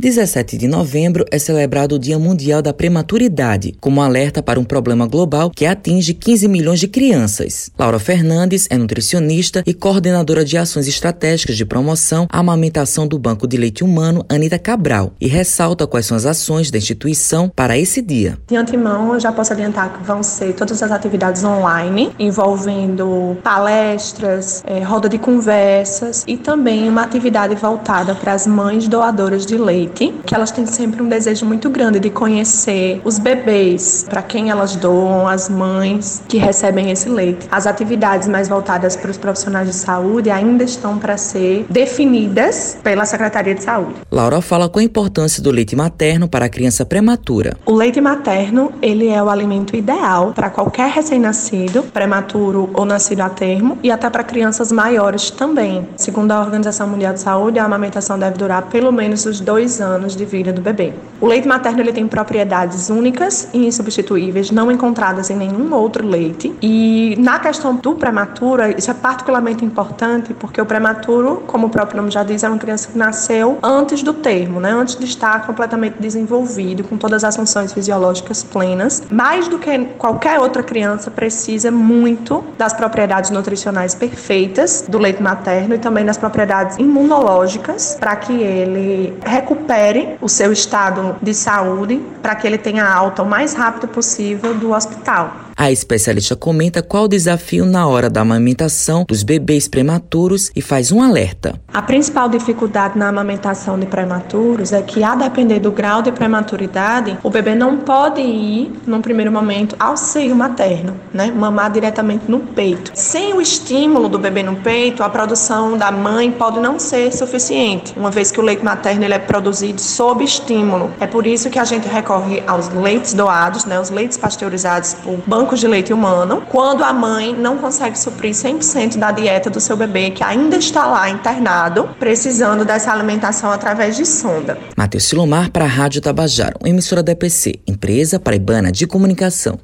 17 de novembro é celebrado o Dia Mundial da Prematuridade, como alerta para um problema global que atinge 15 milhões de crianças. Laura Fernandes é nutricionista e coordenadora de ações estratégicas de promoção à amamentação do Banco de Leite Humano Anita Cabral e ressalta quais são as ações da instituição para esse dia. De antemão, eu já posso adiantar que vão ser todas as atividades online, envolvendo palestras, é, roda de conversas e também uma atividade voltada para as mães doadoras de leite que elas têm sempre um desejo muito grande de conhecer os bebês, para quem elas doam, as mães que recebem esse leite. As atividades mais voltadas para os profissionais de saúde ainda estão para ser definidas pela Secretaria de Saúde. Laura fala com a importância do leite materno para a criança prematura. O leite materno, ele é o alimento ideal para qualquer recém-nascido, prematuro ou nascido a termo e até para crianças maiores também. Segundo a Organização Mundial de Saúde, a amamentação deve durar pelo menos os dois anos de vida do bebê. O leite materno ele tem propriedades únicas e insubstituíveis, não encontradas em nenhum outro leite. E na questão do prematuro, isso é particularmente importante porque o prematuro, como o próprio nome já diz, é uma criança que nasceu antes do termo, né? antes de estar completamente desenvolvido, com todas as funções fisiológicas plenas. Mais do que qualquer outra criança, precisa muito das propriedades nutricionais perfeitas do leite materno e também das propriedades imunológicas para que ele recupere recupere o seu estado de saúde para que ele tenha alta o mais rápido possível do hospital. A especialista comenta qual o desafio na hora da amamentação dos bebês prematuros e faz um alerta. A principal dificuldade na amamentação de prematuros é que, a depender do grau de prematuridade, o bebê não pode ir, num primeiro momento, ao seio materno, né? Mamar diretamente no peito. Sem o estímulo do bebê no peito, a produção da mãe pode não ser suficiente, uma vez que o leite materno ele é produzido sob estímulo. É por isso que a gente recorre aos leites doados, né? Os leites pasteurizados por banco de leite humano, quando a mãe não consegue suprir 100% da dieta do seu bebê, que ainda está lá internado, precisando dessa alimentação através de sonda. Matheus Silomar para a Rádio Tabajaro, emissora da EPC, empresa paraibana de comunicação.